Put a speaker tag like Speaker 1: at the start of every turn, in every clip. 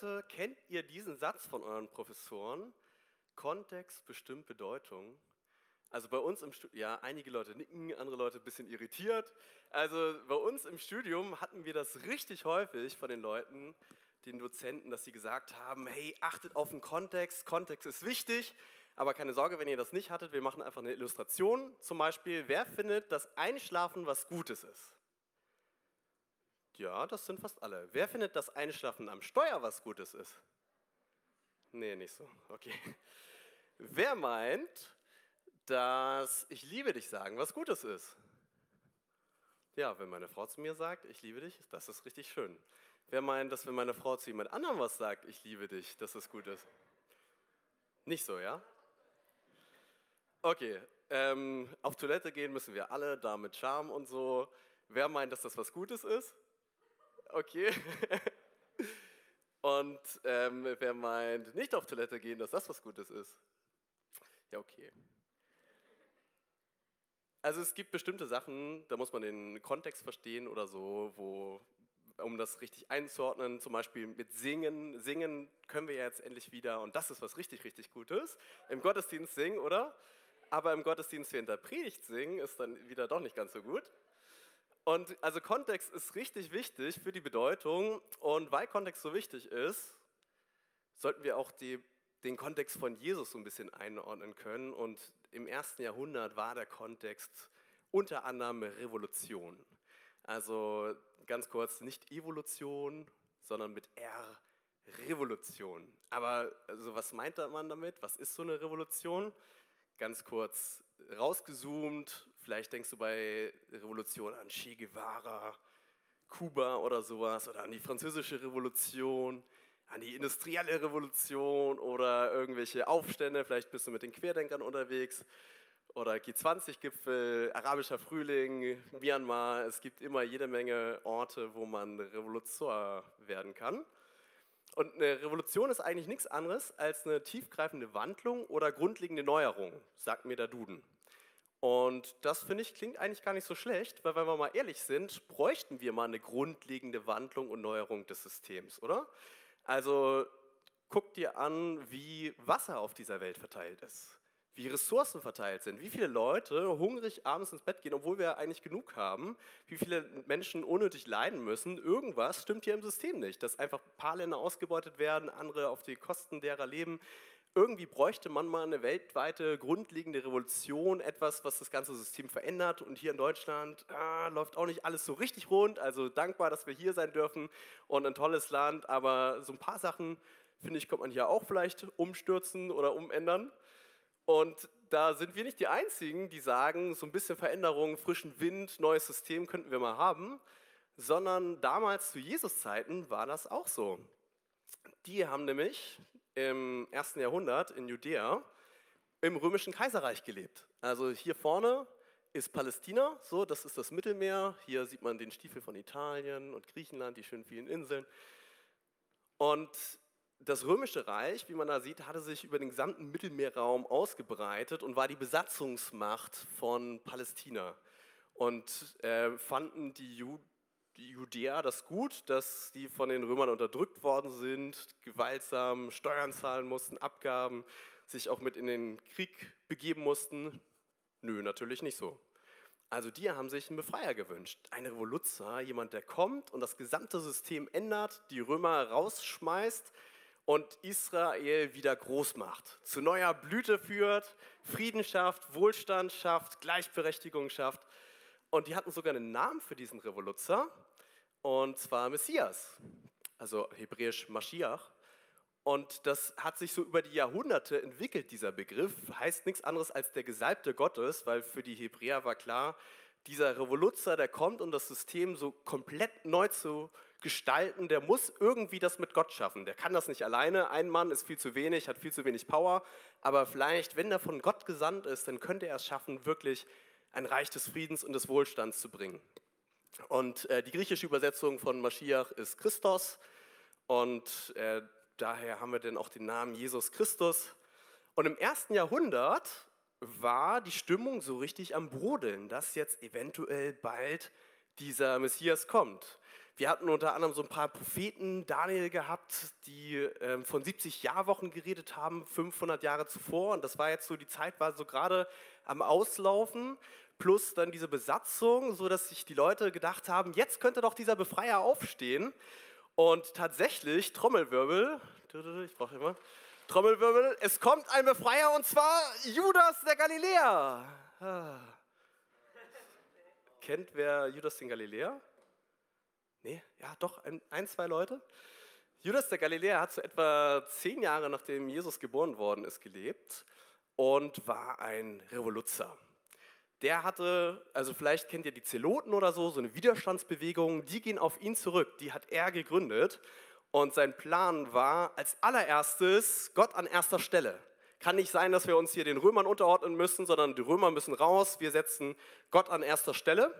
Speaker 1: Leute, kennt ihr diesen Satz von euren Professoren? Kontext bestimmt Bedeutung. Also bei uns im Studium, ja, einige Leute nicken, andere Leute ein bisschen irritiert. Also bei uns im Studium hatten wir das richtig häufig von den Leuten, den Dozenten, dass sie gesagt haben, hey, achtet auf den Kontext, Kontext ist wichtig, aber keine Sorge, wenn ihr das nicht hattet, wir machen einfach eine Illustration. Zum Beispiel, wer findet, dass Einschlafen was Gutes ist? Ja, das sind fast alle. Wer findet, dass Einschlafen am Steuer was Gutes ist? Nee, nicht so. Okay. Wer meint, dass ich liebe dich sagen was Gutes ist? Ja, wenn meine Frau zu mir sagt, ich liebe dich, das ist richtig schön. Wer meint, dass wenn meine Frau zu jemand anderem was sagt, ich liebe dich, dass das gut ist? Nicht so, ja? Okay, ähm, auf Toilette gehen müssen wir alle, da mit Charme und so. Wer meint, dass das was Gutes ist? Okay. und ähm, wer meint, nicht auf Toilette gehen, dass das was Gutes ist? Ja, okay. Also es gibt bestimmte Sachen, da muss man den Kontext verstehen oder so, wo, um das richtig einzuordnen, zum Beispiel mit Singen. Singen können wir ja jetzt endlich wieder, und das ist was richtig, richtig Gutes, im Gottesdienst singen, oder? aber im Gottesdienst während der Predigt singen ist dann wieder doch nicht ganz so gut. Und also Kontext ist richtig wichtig für die Bedeutung und weil Kontext so wichtig ist, sollten wir auch die, den Kontext von Jesus so ein bisschen einordnen können und im ersten Jahrhundert war der Kontext unter anderem Revolution. Also ganz kurz, nicht Evolution, sondern mit R, Revolution. Aber also was meint man damit? Was ist so eine Revolution? ganz kurz rausgezoomt. Vielleicht denkst du bei Revolution an Che Guevara, Kuba oder sowas oder an die französische Revolution, an die industrielle Revolution oder irgendwelche Aufstände. Vielleicht bist du mit den Querdenkern unterwegs oder G20-Gipfel, arabischer Frühling, Myanmar. Es gibt immer jede Menge Orte, wo man Revolution werden kann. Und eine Revolution ist eigentlich nichts anderes als eine tiefgreifende Wandlung oder grundlegende Neuerung, sagt mir der Duden. Und das finde ich klingt eigentlich gar nicht so schlecht, weil wenn wir mal ehrlich sind, bräuchten wir mal eine grundlegende Wandlung und Neuerung des Systems, oder? Also guck dir an, wie Wasser auf dieser Welt verteilt ist wie Ressourcen verteilt sind, wie viele Leute hungrig abends ins Bett gehen, obwohl wir eigentlich genug haben, wie viele Menschen unnötig leiden müssen. Irgendwas stimmt hier im System nicht, dass einfach ein paar Länder ausgebeutet werden, andere auf die Kosten derer leben. Irgendwie bräuchte man mal eine weltweite grundlegende Revolution, etwas, was das ganze System verändert. Und hier in Deutschland ah, läuft auch nicht alles so richtig rund. Also dankbar, dass wir hier sein dürfen und ein tolles Land. Aber so ein paar Sachen, finde ich, kommt man hier auch vielleicht umstürzen oder umändern. Und da sind wir nicht die Einzigen, die sagen, so ein bisschen Veränderung, frischen Wind, neues System könnten wir mal haben, sondern damals zu Jesus Zeiten war das auch so. Die haben nämlich im ersten Jahrhundert in Judäa im römischen Kaiserreich gelebt. Also hier vorne ist Palästina, so, das ist das Mittelmeer. Hier sieht man den Stiefel von Italien und Griechenland, die schönen vielen Inseln. Und das Römische Reich, wie man da sieht, hatte sich über den gesamten Mittelmeerraum ausgebreitet und war die Besatzungsmacht von Palästina. Und äh, fanden die, Ju Judäer das gut, dass die von den Römern unterdrückt worden sind, gewaltsam Steuern zahlen mussten, Abgaben, sich auch mit in den Krieg begeben mussten? Nö, natürlich nicht so. Also die haben sich einen Befreier gewünscht, eine Revoluzer, jemand, der kommt und das gesamte System ändert, die Römer rausschmeißt, und Israel wieder groß macht, zu neuer Blüte führt, Frieden schafft, Wohlstand schafft, Gleichberechtigung schafft. Und die hatten sogar einen Namen für diesen Revoluzer, und zwar Messias, also hebräisch Mashiach. Und das hat sich so über die Jahrhunderte entwickelt, dieser Begriff. Heißt nichts anderes als der Gesalbte Gottes, weil für die Hebräer war klar, dieser Revoluzer, der kommt, um das System so komplett neu zu gestalten, der muss irgendwie das mit Gott schaffen. Der kann das nicht alleine. Ein Mann ist viel zu wenig, hat viel zu wenig Power. Aber vielleicht, wenn er von Gott gesandt ist, dann könnte er es schaffen, wirklich ein Reich des Friedens und des Wohlstands zu bringen. Und äh, die griechische Übersetzung von Mashiach ist Christos. Und äh, daher haben wir dann auch den Namen Jesus Christus. Und im ersten Jahrhundert war die Stimmung so richtig am Brodeln, dass jetzt eventuell bald dieser Messias kommt. wir hatten unter anderem so ein paar Propheten, Daniel gehabt, die ähm, von 70 Jahrwochen geredet haben, 500 Jahre zuvor. Und das war jetzt so, die Zeit war so gerade am Auslaufen. Plus dann diese Besatzung, so dass sich die Leute gedacht haben, jetzt könnte doch dieser Befreier aufstehen. Und tatsächlich, Trommelwirbel, ich brauche immer, Trommelwirbel, es kommt ein Befreier und zwar Judas der Galiläer. Ah. Kennt wer Judas den Galiläer? Nee, ja, doch, ein, ein, zwei Leute. Judas der Galiläer hat so etwa zehn Jahre nachdem Jesus geboren worden ist gelebt und war ein Revoluzer. Der hatte, also vielleicht kennt ihr die Zeloten oder so, so eine Widerstandsbewegung, die gehen auf ihn zurück, die hat er gegründet. Und sein Plan war als allererstes Gott an erster Stelle. Kann nicht sein, dass wir uns hier den Römern unterordnen müssen, sondern die Römer müssen raus. Wir setzen Gott an erster Stelle.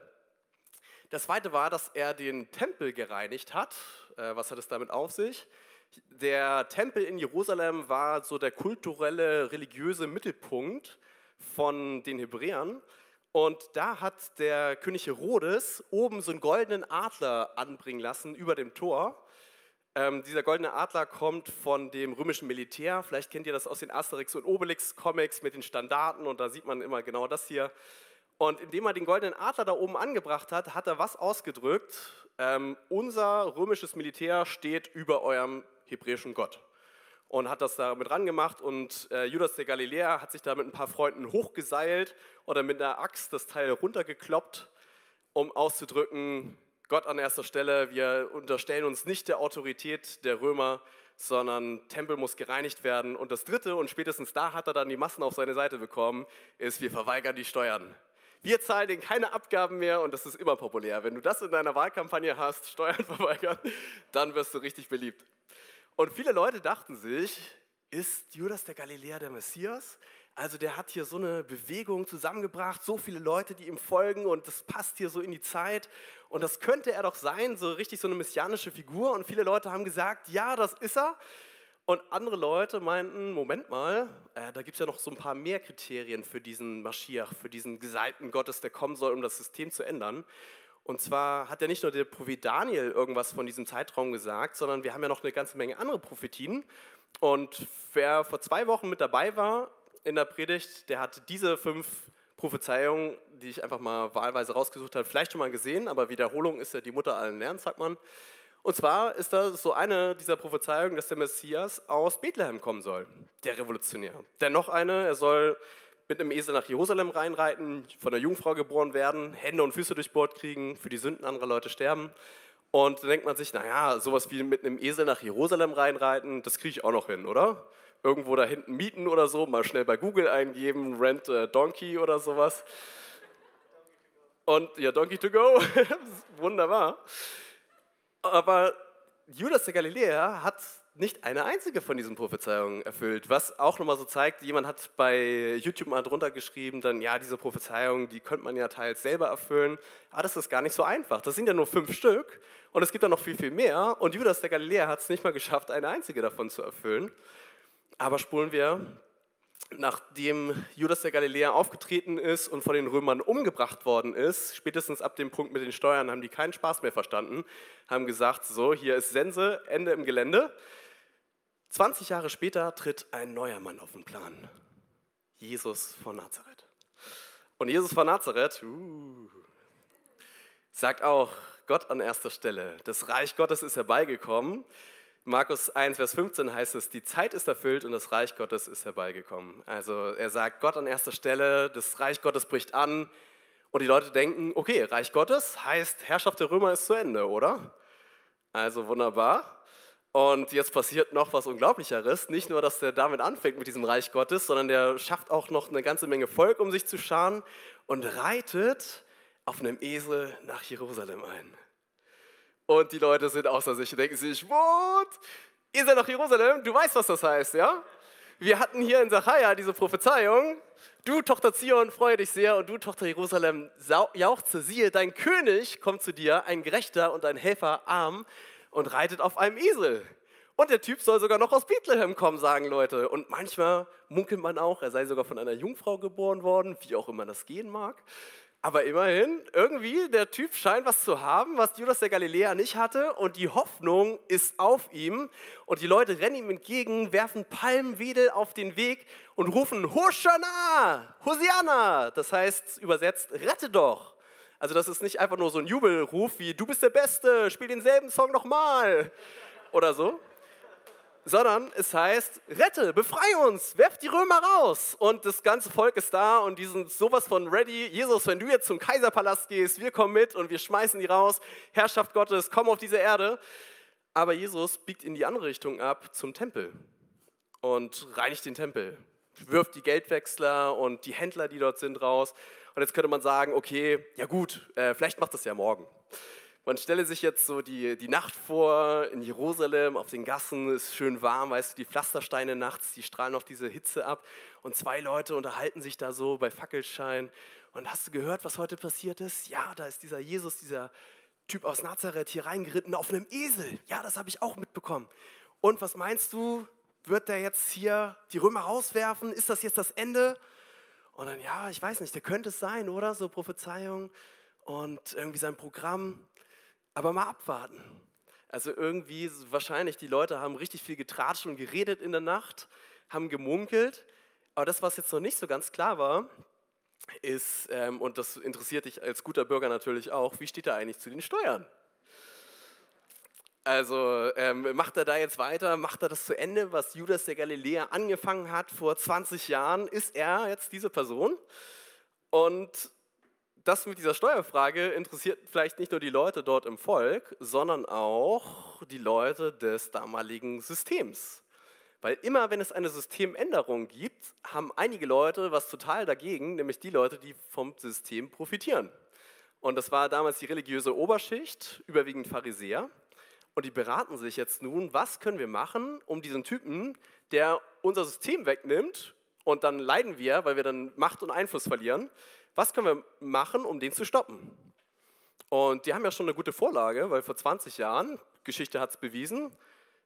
Speaker 1: Das zweite war, dass er den Tempel gereinigt hat. Äh, was hat es damit auf sich? Der Tempel in Jerusalem war so der kulturelle, religiöse Mittelpunkt von den Hebräern. Und da hat der König Herodes oben so einen goldenen Adler anbringen lassen über dem Tor. Ähm, dieser goldene Adler kommt von dem römischen Militär. Vielleicht kennt ihr das aus den Asterix und Obelix Comics mit den Standarten und da sieht man immer genau das hier. Und indem er den goldenen Adler da oben angebracht hat, hat er was ausgedrückt? Ähm, unser römisches Militär steht über eurem hebräischen Gott. Und hat das da mit rangemacht und äh, Judas der Galiläer hat sich da mit ein paar Freunden hochgeseilt oder mit einer Axt das Teil runtergekloppt, um auszudrücken, Gott an erster Stelle, wir unterstellen uns nicht der Autorität der Römer, sondern Tempel muss gereinigt werden. Und das Dritte, und spätestens da hat er dann die Massen auf seine Seite bekommen, ist, wir verweigern die Steuern. Wir zahlen denen keine Abgaben mehr und das ist immer populär. Wenn du das in deiner Wahlkampagne hast, Steuern verweigern, dann wirst du richtig beliebt. Und viele Leute dachten sich, ist Judas der Galiläer der Messias? Also der hat hier so eine Bewegung zusammengebracht, so viele Leute, die ihm folgen und das passt hier so in die Zeit. Und das könnte er doch sein, so richtig so eine messianische Figur. Und viele Leute haben gesagt, ja, das ist er. Und andere Leute meinten, Moment mal, äh, da gibt es ja noch so ein paar mehr Kriterien für diesen Maschiach, für diesen Gesalten Gottes, der kommen soll, um das System zu ändern. Und zwar hat ja nicht nur der Prophet Daniel irgendwas von diesem Zeitraum gesagt, sondern wir haben ja noch eine ganze Menge andere Prophetien. Und wer vor zwei Wochen mit dabei war in der Predigt, der hat diese fünf Prophezeiungen, die ich einfach mal wahlweise rausgesucht habe, vielleicht schon mal gesehen, aber Wiederholung ist ja die Mutter allen Lernens, sagt man. Und zwar ist das so eine dieser Prophezeiungen, dass der Messias aus Bethlehem kommen soll, der Revolutionär. Denn noch eine, er soll mit einem Esel nach Jerusalem reinreiten, von der Jungfrau geboren werden, Hände und Füße durchbohrt kriegen, für die Sünden anderer Leute sterben. Und da denkt man sich, naja, sowas wie mit einem Esel nach Jerusalem reinreiten, das kriege ich auch noch hin, oder? Irgendwo da hinten mieten oder so, mal schnell bei Google eingeben, Rent a Donkey oder sowas. Und ja, Donkey to go, wunderbar. Aber Judas der Galiläer hat nicht eine einzige von diesen Prophezeiungen erfüllt, was auch nochmal so zeigt, jemand hat bei YouTube mal drunter geschrieben, dann ja, diese Prophezeiungen, die könnte man ja teils selber erfüllen, aber das ist gar nicht so einfach. Das sind ja nur fünf Stück und es gibt dann noch viel, viel mehr und Judas der Galiläer hat es nicht mal geschafft, eine einzige davon zu erfüllen. Aber spulen wir nachdem Judas der Galiläer aufgetreten ist und von den Römern umgebracht worden ist, spätestens ab dem Punkt mit den Steuern haben die keinen Spaß mehr verstanden, haben gesagt, so, hier ist Sense, Ende im Gelände. 20 Jahre später tritt ein neuer Mann auf den Plan, Jesus von Nazareth. Und Jesus von Nazareth uh, sagt auch, Gott an erster Stelle. Das Reich Gottes ist herbeigekommen. Markus 1, Vers 15 heißt es, die Zeit ist erfüllt und das Reich Gottes ist herbeigekommen. Also er sagt Gott an erster Stelle, das Reich Gottes bricht an und die Leute denken, okay, Reich Gottes heißt, Herrschaft der Römer ist zu Ende, oder? Also wunderbar. Und jetzt passiert noch was Unglaublicheres. Nicht nur, dass der damit anfängt mit diesem Reich Gottes, sondern der schafft auch noch eine ganze Menge Volk, um sich zu scharen und reitet auf einem Esel nach Jerusalem ein. Und die Leute sind außer sich und denken sich, what? Seid nach Jerusalem? Du weißt, was das heißt, ja? Wir hatten hier in Sacharja diese Prophezeiung. Du, Tochter Zion, freue dich sehr und du, Tochter Jerusalem, jauchze, siehe, dein König kommt zu dir, ein Gerechter und ein Helfer arm und reitet auf einem Esel. Und der Typ soll sogar noch aus Bethlehem kommen, sagen Leute. Und manchmal munkelt man auch, er sei sogar von einer Jungfrau geboren worden, wie auch immer das gehen mag. Aber immerhin, irgendwie, der Typ scheint was zu haben, was Judas der Galiläer nicht hatte. Und die Hoffnung ist auf ihm. Und die Leute rennen ihm entgegen, werfen Palmwedel auf den Weg und rufen Hosanna, Hosianna. Das heißt übersetzt, rette doch. Also das ist nicht einfach nur so ein Jubelruf wie du bist der Beste, spiel denselben Song nochmal oder so, sondern es heißt, rette, befreie uns, werf die Römer raus. Und das ganze Volk ist da und die sind sowas von ready. Jesus, wenn du jetzt zum Kaiserpalast gehst, wir kommen mit und wir schmeißen die raus. Herrschaft Gottes, komm auf diese Erde. Aber Jesus biegt in die andere Richtung ab zum Tempel und reinigt den Tempel, wirft die Geldwechsler und die Händler, die dort sind, raus. Und jetzt könnte man sagen, okay, ja gut, äh, vielleicht macht das ja morgen. Man stelle sich jetzt so die, die Nacht vor in Jerusalem, auf den Gassen, ist schön warm, weißt du, die Pflastersteine nachts, die strahlen auf diese Hitze ab und zwei Leute unterhalten sich da so bei Fackelschein. Und hast du gehört, was heute passiert ist? Ja, da ist dieser Jesus, dieser Typ aus Nazareth hier reingeritten auf einem Esel. Ja, das habe ich auch mitbekommen. Und was meinst du, wird der jetzt hier die Römer rauswerfen? Ist das jetzt das Ende? Und dann, ja, ich weiß nicht, der könnte es sein, oder? So Prophezeiung und irgendwie sein Programm. Aber mal abwarten. Also irgendwie, wahrscheinlich, die Leute haben richtig viel getratscht und geredet in der Nacht, haben gemunkelt. Aber das, was jetzt noch nicht so ganz klar war, ist, ähm, und das interessiert dich als guter Bürger natürlich auch, wie steht er eigentlich zu den Steuern? Also ähm, macht er da jetzt weiter, macht er das zu Ende, was Judas der Galiläer angefangen hat vor 20 Jahren? Ist er jetzt diese Person? Und das mit dieser Steuerfrage interessiert vielleicht nicht nur die Leute dort im Volk, sondern auch die Leute des damaligen Systems. Weil immer, wenn es eine Systemänderung gibt, haben einige Leute was total dagegen, nämlich die Leute, die vom System profitieren. Und das war damals die religiöse Oberschicht, überwiegend Pharisäer. Und die beraten sich jetzt nun, was können wir machen, um diesen Typen, der unser System wegnimmt, und dann leiden wir, weil wir dann Macht und Einfluss verlieren, was können wir machen, um den zu stoppen? Und die haben ja schon eine gute Vorlage, weil vor 20 Jahren, Geschichte hat es bewiesen,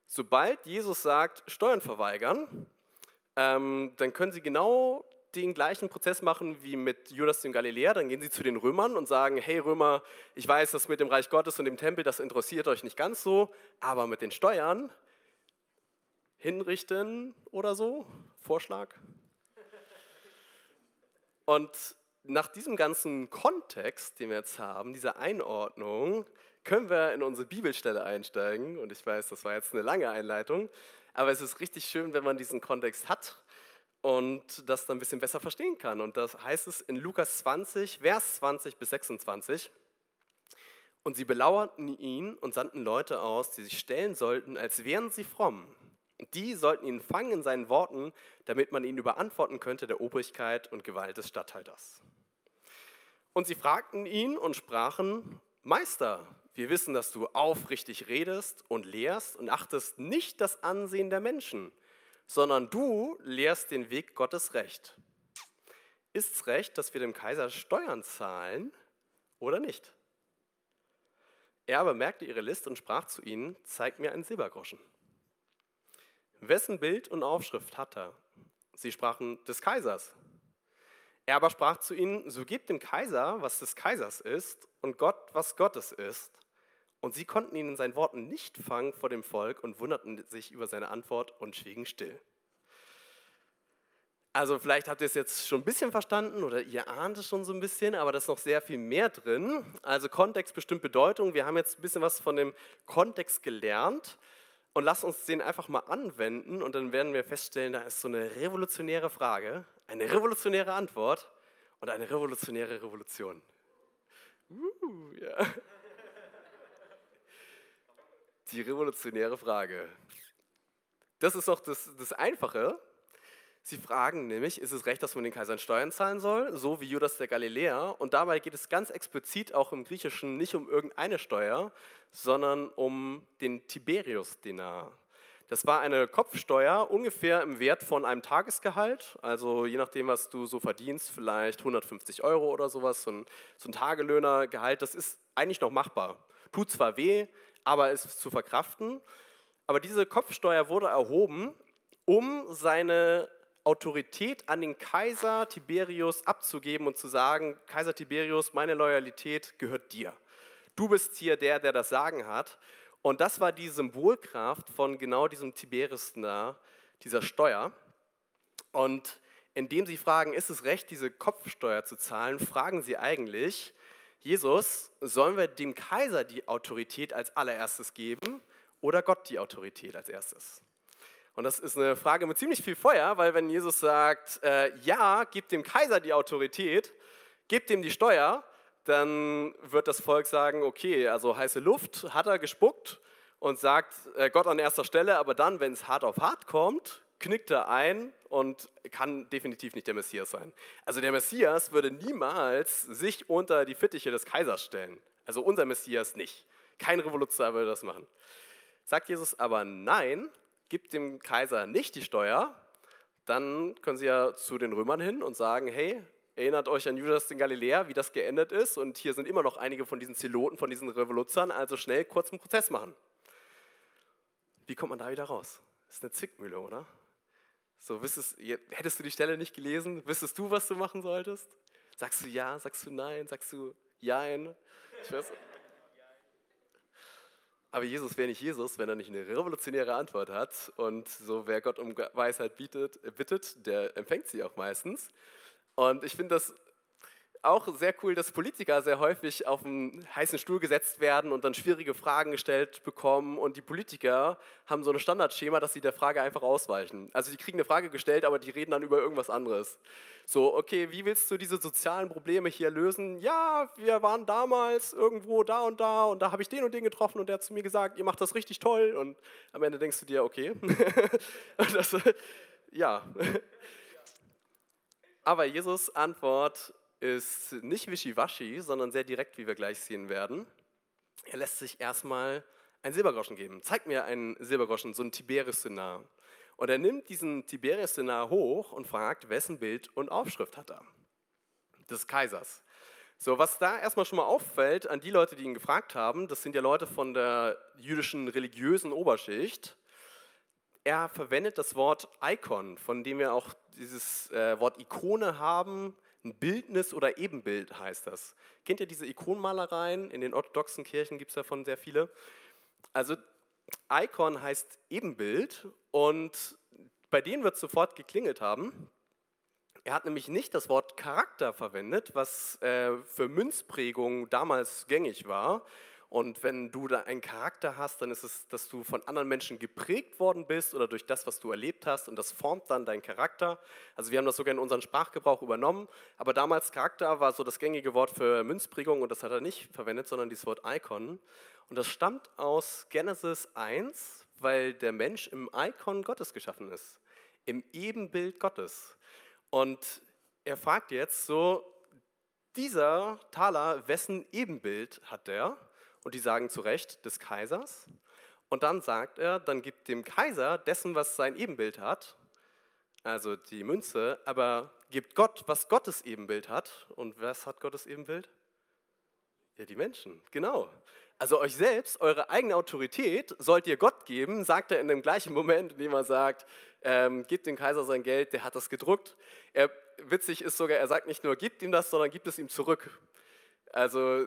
Speaker 1: sobald Jesus sagt, Steuern verweigern, ähm, dann können sie genau den gleichen Prozess machen wie mit Judas dem Galiläer. Dann gehen sie zu den Römern und sagen, hey Römer, ich weiß, das mit dem Reich Gottes und dem Tempel, das interessiert euch nicht ganz so, aber mit den Steuern hinrichten oder so, Vorschlag. Und nach diesem ganzen Kontext, den wir jetzt haben, dieser Einordnung, können wir in unsere Bibelstelle einsteigen. Und ich weiß, das war jetzt eine lange Einleitung, aber es ist richtig schön, wenn man diesen Kontext hat und das dann ein bisschen besser verstehen kann. Und das heißt es in Lukas 20, Vers 20 bis 26. Und sie belauerten ihn und sandten Leute aus, die sich stellen sollten, als wären sie fromm. Die sollten ihn fangen in seinen Worten, damit man ihn überantworten könnte der Obrigkeit und Gewalt des Statthalters. Und sie fragten ihn und sprachen, Meister, wir wissen, dass du aufrichtig redest und lehrst und achtest nicht das Ansehen der Menschen, sondern du lehrst den Weg Gottes recht. Ist es recht, dass wir dem Kaiser Steuern zahlen oder nicht? Er aber merkte ihre List und sprach zu ihnen, zeig mir einen Silbergroschen. Wessen Bild und Aufschrift hat er? Sie sprachen, des Kaisers. Er aber sprach zu ihnen, so gebt dem Kaiser, was des Kaisers ist, und Gott, was Gottes ist. Und sie konnten ihn in seinen Worten nicht fangen vor dem Volk und wunderten sich über seine Antwort und schwiegen still. Also vielleicht habt ihr es jetzt schon ein bisschen verstanden oder ihr ahnt es schon so ein bisschen, aber da ist noch sehr viel mehr drin. Also Kontext bestimmt Bedeutung. Wir haben jetzt ein bisschen was von dem Kontext gelernt und lasst uns den einfach mal anwenden und dann werden wir feststellen, da ist so eine revolutionäre Frage, eine revolutionäre Antwort und eine revolutionäre Revolution. Uh, ja. Die revolutionäre Frage. Das ist doch das, das Einfache. Sie fragen nämlich, ist es recht, dass man den Kaisern Steuern zahlen soll, so wie Judas der Galiläer? Und dabei geht es ganz explizit auch im Griechischen nicht um irgendeine Steuer, sondern um den Tiberius-Denar. Das war eine Kopfsteuer ungefähr im Wert von einem Tagesgehalt, also je nachdem, was du so verdienst, vielleicht 150 Euro oder sowas, so ein, so ein Tagelöhnergehalt, das ist eigentlich noch machbar. Tut zwar weh, aber ist zu verkraften. Aber diese Kopfsteuer wurde erhoben, um seine Autorität an den Kaiser Tiberius abzugeben und zu sagen, Kaiser Tiberius, meine Loyalität gehört dir. Du bist hier der, der das Sagen hat. Und das war die Symbolkraft von genau diesem Tiberius da, dieser Steuer. Und indem sie fragen, ist es recht, diese Kopfsteuer zu zahlen, fragen sie eigentlich, Jesus, sollen wir dem Kaiser die Autorität als allererstes geben oder Gott die Autorität als erstes? Und das ist eine Frage mit ziemlich viel Feuer, weil wenn Jesus sagt, äh, ja, gib dem Kaiser die Autorität, gib dem die Steuer, dann wird das Volk sagen, okay, also heiße Luft hat er gespuckt und sagt äh, Gott an erster Stelle, aber dann, wenn es hart auf hart kommt, knickt er ein und kann definitiv nicht der Messias sein. Also der Messias würde niemals sich unter die Fittiche des Kaisers stellen. Also unser Messias nicht. Kein Revolutionär würde das machen. Sagt Jesus aber nein, gibt dem Kaiser nicht die Steuer, dann können sie ja zu den Römern hin und sagen, hey, erinnert euch an Judas den Galiläer, wie das geendet ist und hier sind immer noch einige von diesen Zeloten, von diesen Revoluzern, also schnell kurzen Prozess machen. Wie kommt man da wieder raus? Das ist eine Zickmühle, oder? So, wüsstest, hättest du die Stelle nicht gelesen, wüsstest du, was du machen solltest? Sagst du ja, sagst du nein, sagst du jein? Ich weiß. Aber Jesus wäre nicht Jesus, wenn er nicht eine revolutionäre Antwort hat. Und so, wer Gott um Weisheit bietet, bittet, der empfängt sie auch meistens. Und ich finde das auch sehr cool, dass Politiker sehr häufig auf einen heißen Stuhl gesetzt werden und dann schwierige Fragen gestellt bekommen. Und die Politiker haben so ein Standardschema, dass sie der Frage einfach ausweichen. Also die kriegen eine Frage gestellt, aber die reden dann über irgendwas anderes. So, okay, wie willst du diese sozialen Probleme hier lösen? Ja, wir waren damals irgendwo da und da und da habe ich den und den getroffen und der hat zu mir gesagt, ihr macht das richtig toll. Und am Ende denkst du dir, okay. das, ja. Aber Jesus Antwort ist nicht wischiwaschi, sondern sehr direkt, wie wir gleich sehen werden. Er lässt sich erstmal einen Silbergroschen geben. Zeig mir einen Silbergroschen, so einen Tiberius-Denar. Und er nimmt diesen Tiberius-Denar hoch und fragt, wessen Bild und Aufschrift hat er? Des Kaisers. So, was da erstmal schon mal auffällt an die Leute, die ihn gefragt haben, das sind ja Leute von der jüdischen religiösen Oberschicht. Er verwendet das Wort Icon, von dem wir auch dieses äh, Wort Ikone haben, ein Bildnis oder Ebenbild heißt das. Kennt ihr diese Ikonenmalereien? In den orthodoxen Kirchen gibt es davon sehr viele. Also Icon heißt Ebenbild und bei denen wird sofort geklingelt haben. Er hat nämlich nicht das Wort Charakter verwendet, was äh, für Münzprägung damals gängig war, und wenn du da einen Charakter hast, dann ist es, dass du von anderen Menschen geprägt worden bist oder durch das, was du erlebt hast und das formt dann deinen Charakter. Also wir haben das sogar in unseren Sprachgebrauch übernommen, aber damals Charakter war so das gängige Wort für Münzprägung und das hat er nicht verwendet, sondern dieses Wort Icon. Und das stammt aus Genesis 1, weil der Mensch im Icon Gottes geschaffen ist, im Ebenbild Gottes. Und er fragt jetzt so, dieser Taler, wessen Ebenbild hat der? Und die sagen zu Recht des Kaisers. Und dann sagt er, dann gibt dem Kaiser dessen, was sein Ebenbild hat, also die Münze, aber gibt Gott, was Gottes Ebenbild hat. Und was hat Gottes Ebenbild? Ja, die Menschen, genau. Also euch selbst, eure eigene Autorität sollt ihr Gott geben, sagt er in dem gleichen Moment, in dem er sagt, ähm, gebt dem Kaiser sein Geld, der hat das gedruckt. Er, witzig ist sogar, er sagt nicht nur, gibt ihm das, sondern gibt es ihm zurück. Also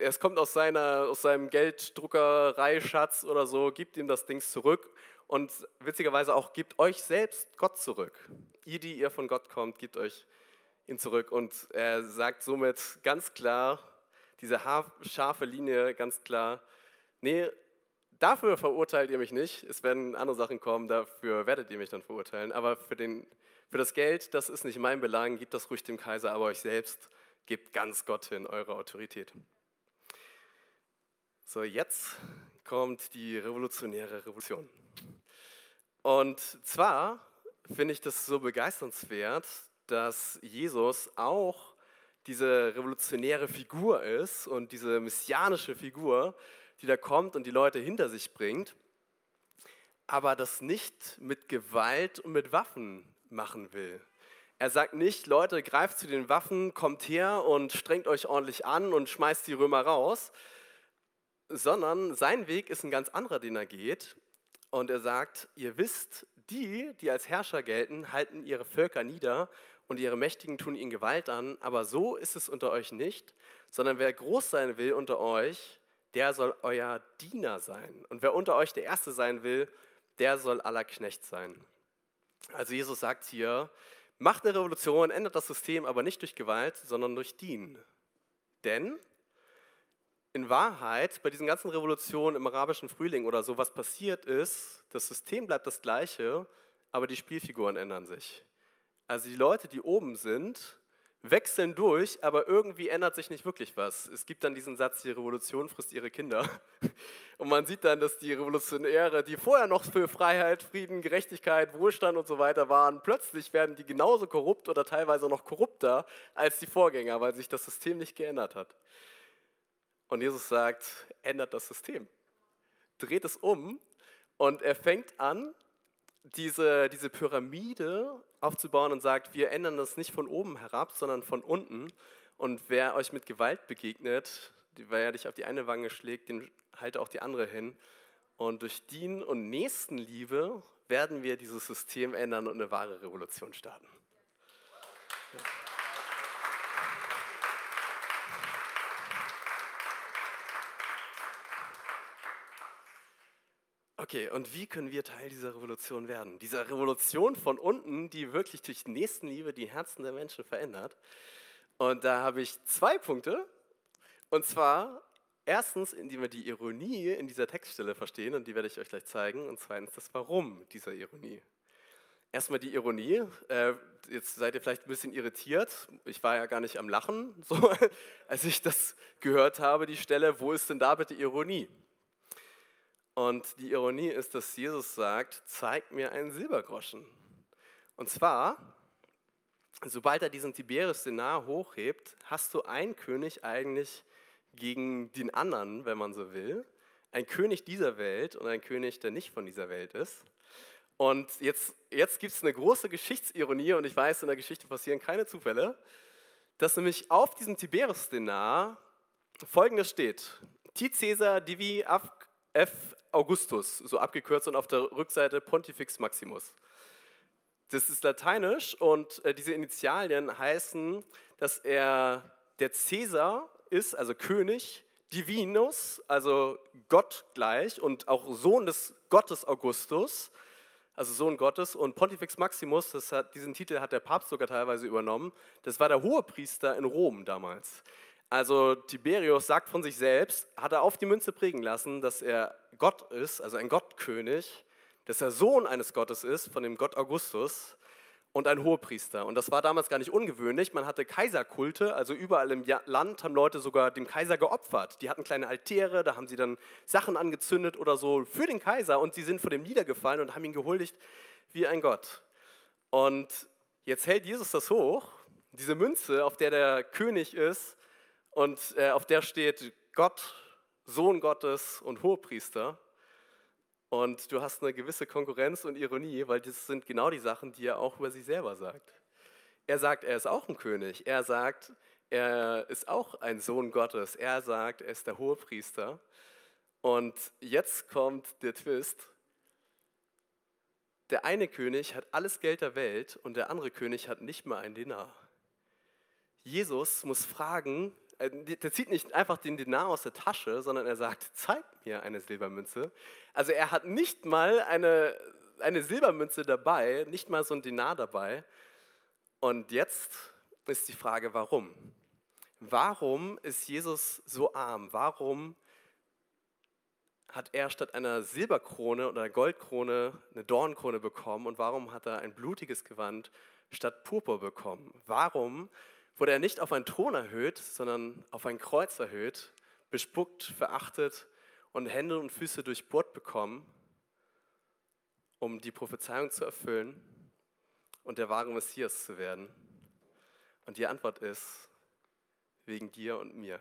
Speaker 1: es kommt aus, seiner, aus seinem Gelddruckereischatz oder so, gibt ihm das Ding zurück und witzigerweise auch gibt euch selbst Gott zurück. Ihr, die ihr von Gott kommt, gibt euch ihn zurück. Und er sagt somit ganz klar, diese scharfe Linie ganz klar, nee, dafür verurteilt ihr mich nicht. Es werden andere Sachen kommen, dafür werdet ihr mich dann verurteilen. Aber für, den, für das Geld, das ist nicht mein Belang, gebt das ruhig dem Kaiser, aber euch selbst gebt ganz Gott hin, eure Autorität. So, jetzt kommt die revolutionäre Revolution. Und zwar finde ich das so begeisternswert, dass Jesus auch diese revolutionäre Figur ist und diese messianische Figur, die da kommt und die Leute hinter sich bringt, aber das nicht mit Gewalt und mit Waffen machen will. Er sagt nicht, Leute, greift zu den Waffen, kommt her und strengt euch ordentlich an und schmeißt die Römer raus, sondern sein Weg ist ein ganz anderer, den er geht. Und er sagt, ihr wisst, Die, die als Herrscher gelten, halten ihre Völker nieder und ihre Mächtigen tun ihnen Gewalt an, aber so ist es unter euch nicht, sondern wer groß sein will unter euch, der soll euer Diener sein. Und wer unter euch der Erste sein will, der soll aller Knecht sein. Also Jesus sagt hier, macht eine Revolution, ändert das System, aber nicht durch Gewalt, sondern durch Dienen. Denn in Wahrheit, bei diesen ganzen Revolutionen im arabischen Frühling oder so, was passiert ist, das System bleibt das gleiche, aber die Spielfiguren ändern sich. Also die Leute, die oben sind, wechseln durch, aber irgendwie ändert sich nicht wirklich was. Es gibt dann diesen Satz, die Revolution frisst ihre Kinder. Und man sieht dann, dass die Revolutionäre, die vorher noch für Freiheit, Frieden, Gerechtigkeit, Wohlstand und so weiter waren, plötzlich werden die genauso korrupt oder teilweise noch korrupter als die Vorgänger, weil sich das System nicht geändert hat. Und Jesus sagt, ändert das System. Dreht es um und er fängt an, diese, diese Pyramide aufzubauen und sagt, wir ändern das nicht von oben herab, sondern von unten. Und wer euch mit Gewalt begegnet, wer er dich auf die eine Wange schlägt, den halte auch die andere hin. Und durch Dien und Nächstenliebe werden wir dieses System ändern und eine wahre Revolution starten. Ja. Okay, und wie können wir Teil dieser Revolution werden? Dieser Revolution von unten, die wirklich durch Nächstenliebe die Herzen der Menschen verändert. Und da habe ich zwei Punkte. Und zwar erstens, indem wir die Ironie in dieser Textstelle verstehen, und die werde ich euch gleich zeigen. Und zweitens das Warum dieser Ironie. Erstmal die Ironie. Äh, jetzt seid ihr vielleicht ein bisschen irritiert. Ich war ja gar nicht am Lachen, so, als ich das gehört habe, die Stelle. Wo ist denn da bitte Ironie? Und die Ironie ist, dass Jesus sagt, zeig mir einen Silbergroschen. Und zwar, sobald er diesen Tiberius Denar hochhebt, hast du einen König eigentlich gegen den anderen, wenn man so will. Ein König dieser Welt und ein König, der nicht von dieser Welt ist. Und jetzt, jetzt gibt es eine große Geschichtsironie und ich weiß, in der Geschichte passieren keine Zufälle, dass nämlich auf diesem Tiberius Denar folgendes steht. Ti Caesar divi f Augustus, so abgekürzt und auf der Rückseite Pontifex Maximus. Das ist lateinisch und äh, diese Initialien heißen, dass er der Caesar ist, also König, Divinus, also Gott gleich und auch Sohn des Gottes Augustus, also Sohn Gottes und Pontifex Maximus, hat, diesen Titel hat der Papst sogar teilweise übernommen, das war der Hohepriester in Rom damals. Also Tiberius sagt von sich selbst, hat er auf die Münze prägen lassen, dass er Gott ist, also ein Gottkönig, dass er Sohn eines Gottes ist, von dem Gott Augustus und ein Hohepriester. Und das war damals gar nicht ungewöhnlich. Man hatte Kaiserkulte, also überall im Land haben Leute sogar dem Kaiser geopfert. Die hatten kleine Altäre, da haben sie dann Sachen angezündet oder so für den Kaiser und sie sind vor dem niedergefallen und haben ihn gehuldigt wie ein Gott. Und jetzt hält Jesus das hoch, diese Münze, auf der der König ist, und äh, auf der steht Gott, Sohn Gottes und Hohepriester. Und du hast eine gewisse Konkurrenz und Ironie, weil das sind genau die Sachen, die er auch über sich selber sagt. Er sagt, er ist auch ein König. Er sagt, er ist auch ein Sohn Gottes. Er sagt, er ist der Hohepriester. Und jetzt kommt der Twist. Der eine König hat alles Geld der Welt und der andere König hat nicht mal einen Dinar. Jesus muss fragen, der zieht nicht einfach den Dinar aus der Tasche, sondern er sagt, zeig mir eine Silbermünze. Also er hat nicht mal eine, eine Silbermünze dabei, nicht mal so ein Dinar dabei. Und jetzt ist die Frage, warum? Warum ist Jesus so arm? Warum hat er statt einer Silberkrone oder einer Goldkrone eine Dornkrone bekommen? Und warum hat er ein blutiges Gewand statt Purpur bekommen? Warum wurde er nicht auf einen Thron erhöht, sondern auf ein Kreuz erhöht, bespuckt, verachtet und Hände und Füße durchbohrt bekommen, um die Prophezeiung zu erfüllen und der wahre Messias zu werden. Und die Antwort ist, wegen dir und mir.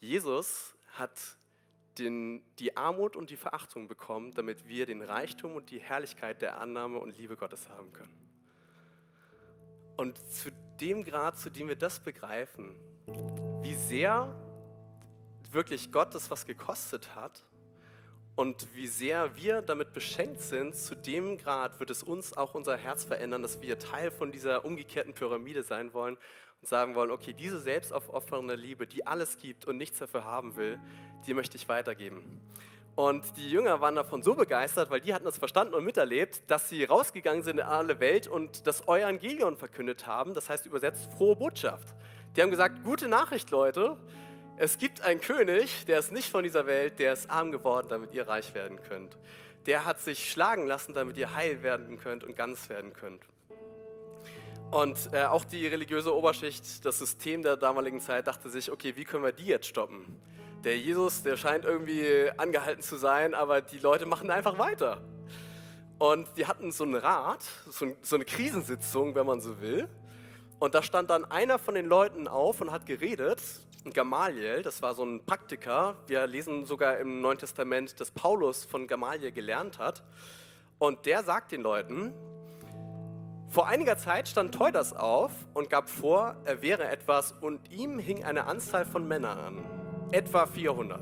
Speaker 1: Jesus hat den, die Armut und die Verachtung bekommen, damit wir den Reichtum und die Herrlichkeit der Annahme und Liebe Gottes haben können. Und zu dem Grad, zu dem wir das begreifen, wie sehr wirklich Gott das was gekostet hat Und wie sehr wir damit beschenkt sind, zu dem Grad wird es uns auch unser Herz verändern, dass wir Teil von dieser umgekehrten Pyramide sein wollen und sagen wollen, okay, diese selbstaufopfernde Liebe, die alles gibt und nichts dafür haben will, die möchte ich weitergeben. Und die Jünger waren davon so begeistert, weil die hatten das verstanden und miterlebt, dass sie rausgegangen sind in alle Welt und das Evangelium verkündet haben, das heißt übersetzt frohe Botschaft. Die haben gesagt, gute Nachricht, Leute, es gibt einen König, der ist nicht von dieser Welt, der ist arm geworden, damit ihr reich werden könnt. Der hat sich schlagen lassen, damit ihr heil werden könnt und ganz werden könnt. Und äh, auch die religiöse Oberschicht, das System der damaligen Zeit, dachte sich, okay, wie können wir die jetzt stoppen? Der Jesus, der scheint irgendwie angehalten zu sein, aber die Leute machen einfach weiter. Und die hatten so einen Rat, so, eine Krisensitzung, wenn man so will. Und da stand dann einer von den Leuten auf und hat geredet Gamaliel, das war so ein Praktiker. Wir lesen sogar im Neuen Testament, dass Paulus von Gamaliel gelernt hat. Und der sagt den Leuten, vor einiger Zeit stand Teudas auf und gab vor, er wäre etwas und ihm hing eine Anzahl von Männern an, etwa 400.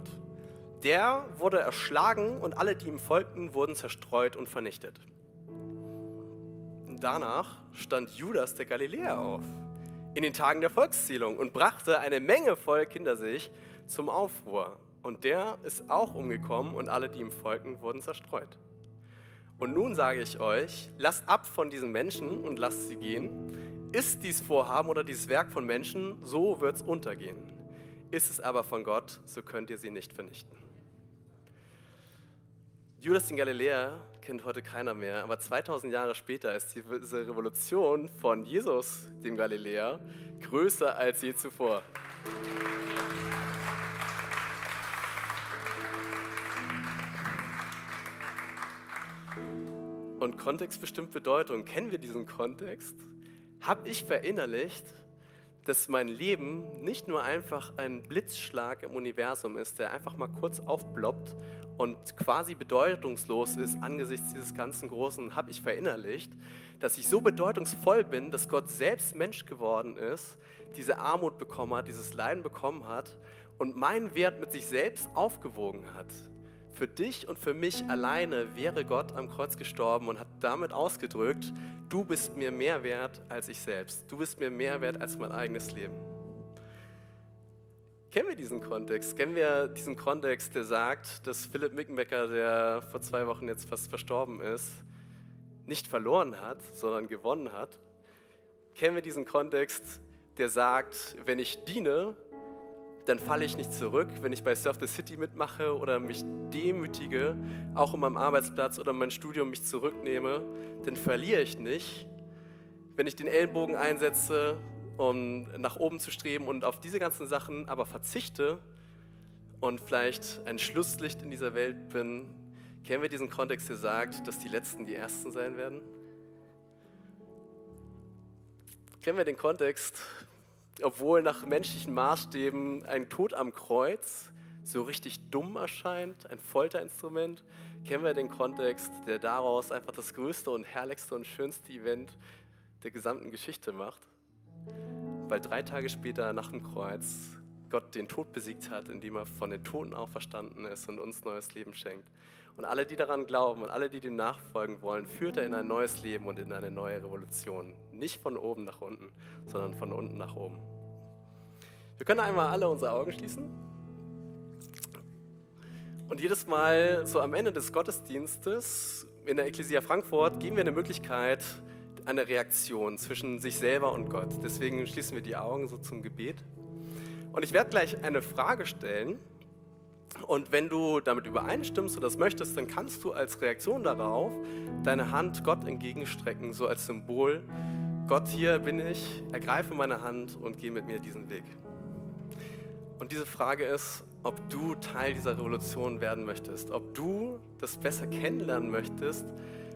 Speaker 1: Der wurde erschlagen und alle, die ihm folgten, wurden zerstreut und vernichtet. Danach stand Judas der Galiläer auf in den Tagen der Volkszählung und brachte eine Menge Volk hinter sich zum Aufruhr. Und der ist auch umgekommen und alle, die ihm folgten, wurden zerstreut. Und nun sage ich euch, lasst ab von diesen Menschen und lasst sie gehen. Ist dies Vorhaben oder dieses Werk von Menschen, so wird es untergehen. Ist es aber von Gott, so könnt ihr sie nicht vernichten. Judas den Galiläer kennt heute keiner mehr, aber 2000 Jahre später ist diese Revolution von Jesus, dem Galiläer, größer als je zuvor. Und Kontext bestimmt Bedeutung. Kennen wir diesen Kontext? Habe ich verinnerlicht, dass mein Leben nicht nur einfach ein Blitzschlag im Universum ist, der einfach mal kurz aufploppt und quasi bedeutungslos ist angesichts dieses ganzen Großen, habe ich verinnerlicht, dass ich so bedeutungsvoll bin, dass Gott selbst Mensch geworden ist, diese Armut bekommen hat, dieses Leiden bekommen hat und meinen Wert mit sich selbst aufgewogen hat. Für dich und für mich alleine wäre Gott am Kreuz gestorben und hat damit ausgedrückt, du bist mir mehr wert als ich selbst. Du bist mir mehr wert als mein eigenes Leben. Kennen wir diesen Kontext? Kennen wir diesen Kontext, der sagt, dass Philipp Mickenbecker, der vor zwei Wochen jetzt fast verstorben ist, nicht verloren hat, sondern gewonnen hat? Kennen wir diesen Kontext, der sagt, wenn ich diene, dann falle ich nicht zurück. Wenn ich bei Surf the City mitmache oder mich demütige, auch um meinem Arbeitsplatz oder mein Studium mich zurücknehme, dann verliere ich nicht. Wenn ich den Ellenbogen einsetze, um nach oben zu streben und auf diese ganzen Sachen aber verzichte und vielleicht ein Schlusslicht in dieser Welt bin, kennen wir diesen Kontext, der sagt, dass die Letzten die Ersten sein werden? Kennen wir den Kontext, obwohl nach menschlichen Maßstäben ein Tod am Kreuz so richtig dumm erscheint, ein Folterinstrument, kennen wir den Kontext, der daraus einfach das größte und herrlichste und schönste Event der gesamten Geschichte macht. Weil drei Tage später nach dem Kreuz Gott den Tod besiegt hat, indem er von den Toten auferstanden ist und uns neues Leben schenkt. Und alle, die daran glauben und alle, die dem nachfolgen wollen, führt er in ein neues Leben und in eine neue Revolution. Nicht von oben nach unten, sondern von unten nach oben. Wir können einmal alle unsere Augen schließen. Und jedes Mal so am Ende des Gottesdienstes in der Ecclesia Frankfurt geben wir eine Möglichkeit, eine Reaktion zwischen sich selber und Gott. Deswegen schließen wir die Augen so zum Gebet. Und ich werde gleich eine Frage stellen und wenn du damit übereinstimmst oder das möchtest, dann kannst du als Reaktion darauf deine Hand Gott entgegenstrecken, so als Symbol. Gott, hier bin ich, ergreife meine Hand und geh mit mir diesen Weg. Und diese Frage ist, ob du Teil dieser Revolution werden möchtest, ob du das besser kennenlernen möchtest,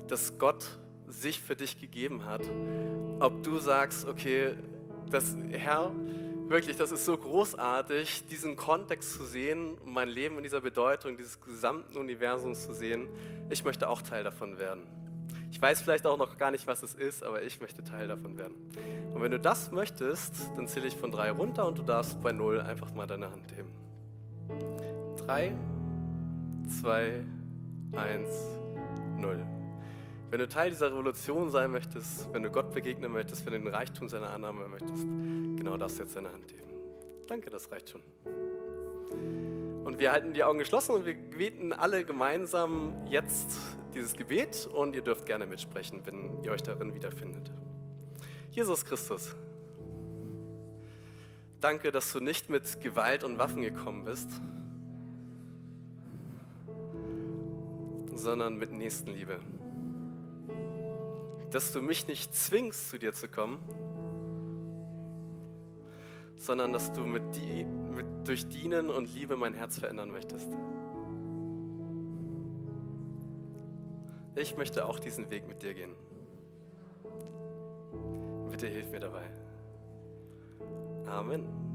Speaker 1: dass Gott sich für dich gegeben hat, ob du sagst, okay, das Herr, Wirklich, das ist so großartig, diesen Kontext zu sehen, mein Leben in dieser Bedeutung dieses gesamten Universums zu sehen. Ich möchte auch Teil davon werden. Ich weiß vielleicht auch noch gar nicht, was es ist, aber ich möchte Teil davon werden. Und wenn du das möchtest, dann zähle ich von drei runter und du darfst bei null einfach mal deine Hand heben. Drei, zwei, 1, 0. Wenn du Teil dieser Revolution sein möchtest, wenn du Gott begegnen möchtest, wenn du den Reichtum seiner Annahme möchtest, genau das jetzt in der Hand heben. Danke, das reicht schon. Und wir halten die Augen geschlossen und wir beten alle gemeinsam jetzt dieses Gebet und ihr dürft gerne mitsprechen, wenn ihr euch darin wiederfindet. Jesus Christus, danke, dass du nicht mit Gewalt und Waffen gekommen bist, sondern mit Nächstenliebe. Dass du mich nicht zwingst, zu dir zu kommen, sondern dass du mit, die, mit durch Dienen und Liebe mein Herz verändern möchtest. Ich möchte auch diesen Weg mit dir gehen. Bitte hilf mir dabei. Amen.